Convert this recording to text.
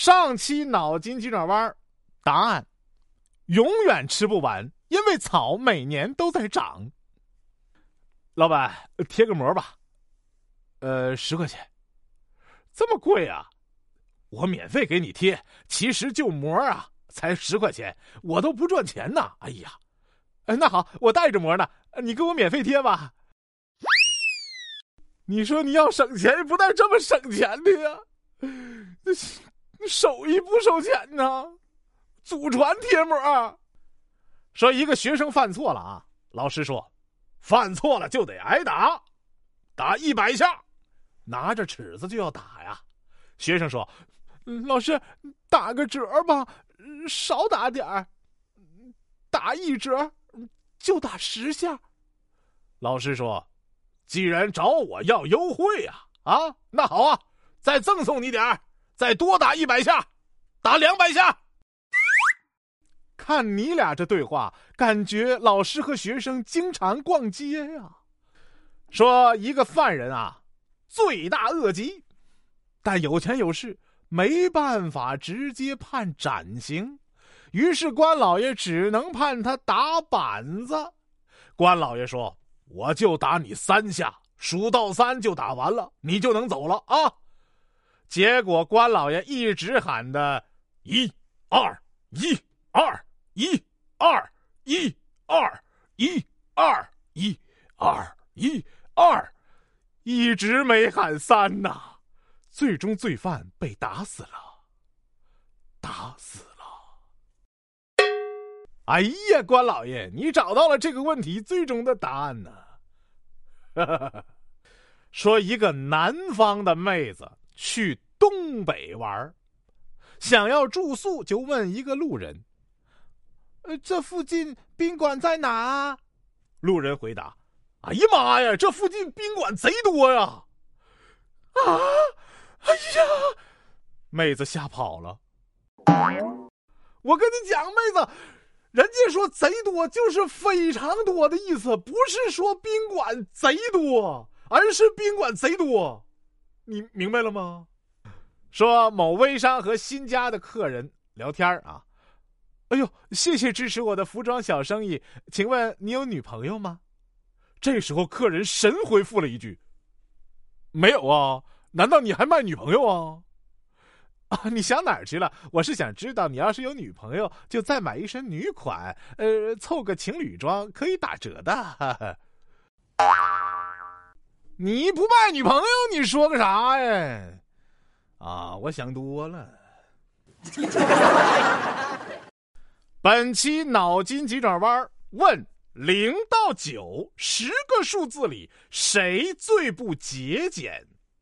上期脑筋急转弯，答案：永远吃不完，因为草每年都在长。老板，贴个膜吧。呃，十块钱，这么贵啊？我免费给你贴，其实就膜啊，才十块钱，我都不赚钱呢。哎呀，那好，我带着膜呢，你给我免费贴吧。你说你要省钱，不带这么省钱的呀？手艺不收钱呢？祖传贴膜。说一个学生犯错了啊，老师说，犯错了就得挨打，打一百下，拿着尺子就要打呀。学生说。老师，打个折吧，少打点儿，打一折，就打十下。老师说：“既然找我要优惠呀，啊，那好啊，再赠送你点儿，再多打一百下，打两百下。”看你俩这对话，感觉老师和学生经常逛街呀。说一个犯人啊，罪大恶极，但有钱有势。没办法直接判斩刑，于是关老爷只能判他打板子。关老爷说：“我就打你三下，数到三就打完了，你就能走了啊。”结果关老爷一直喊的“一二一二一二一二一二一二一二”，一直没喊三呐。最终，罪犯被打死了，打死了。哎呀，关老爷，你找到了这个问题最终的答案呢？说一个南方的妹子去东北玩，想要住宿，就问一个路人：“呃，这附近宾馆在哪？”路人回答：“哎呀妈呀，这附近宾馆贼多呀！”啊！哎呀，妹子吓跑了。我跟你讲，妹子，人家说贼多就是非常多的意思，不是说宾馆贼多，而是宾馆贼多。你明白了吗？说某微商和新家的客人聊天啊，哎呦，谢谢支持我的服装小生意，请问你有女朋友吗？这时候客人神回复了一句：“没有啊。”难道你还卖女朋友啊？啊，你想哪儿去了？我是想知道，你要是有女朋友，就再买一身女款，呃，凑个情侣装可以打折的。你不卖女朋友，你说个啥呀？啊，我想多了。本期脑筋急转弯问：零到九十个数字里，谁最不节俭？